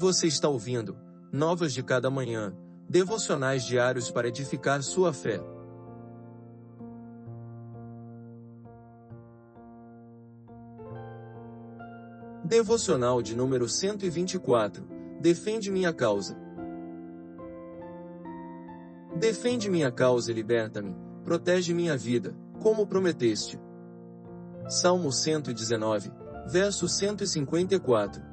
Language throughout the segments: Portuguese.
Você está ouvindo Novas de Cada Manhã, devocionais diários para edificar sua fé. Devocional de número 124. Defende minha causa. Defende minha causa e liberta-me, protege minha vida, como prometeste. Salmo 119, verso 154.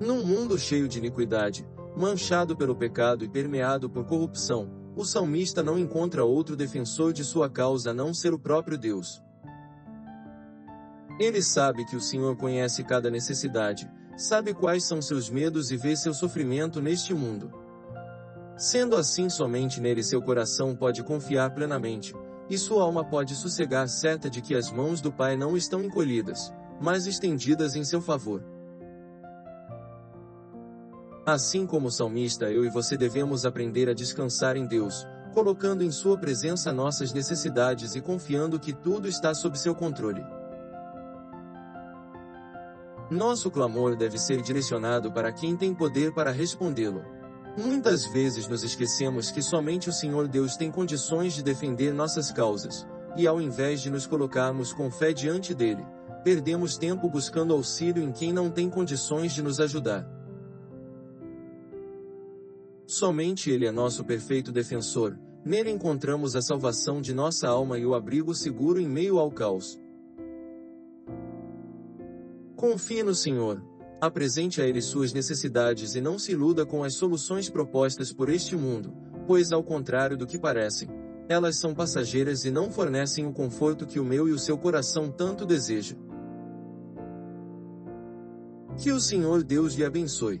Num mundo cheio de iniquidade, manchado pelo pecado e permeado por corrupção, o salmista não encontra outro defensor de sua causa a não ser o próprio Deus. Ele sabe que o Senhor conhece cada necessidade, sabe quais são seus medos e vê seu sofrimento neste mundo. Sendo assim, somente nele seu coração pode confiar plenamente, e sua alma pode sossegar certa de que as mãos do Pai não estão encolhidas, mas estendidas em seu favor. Assim como salmista, eu e você devemos aprender a descansar em Deus, colocando em Sua presença nossas necessidades e confiando que tudo está sob seu controle. Nosso clamor deve ser direcionado para quem tem poder para respondê-lo. Muitas vezes nos esquecemos que somente o Senhor Deus tem condições de defender nossas causas, e ao invés de nos colocarmos com fé diante dele, perdemos tempo buscando auxílio em quem não tem condições de nos ajudar. Somente Ele é nosso perfeito defensor, nele encontramos a salvação de nossa alma e o abrigo seguro em meio ao caos. Confie no Senhor, apresente a Ele suas necessidades e não se iluda com as soluções propostas por este mundo, pois ao contrário do que parecem, elas são passageiras e não fornecem o conforto que o meu e o seu coração tanto deseja. Que o Senhor Deus lhe abençoe.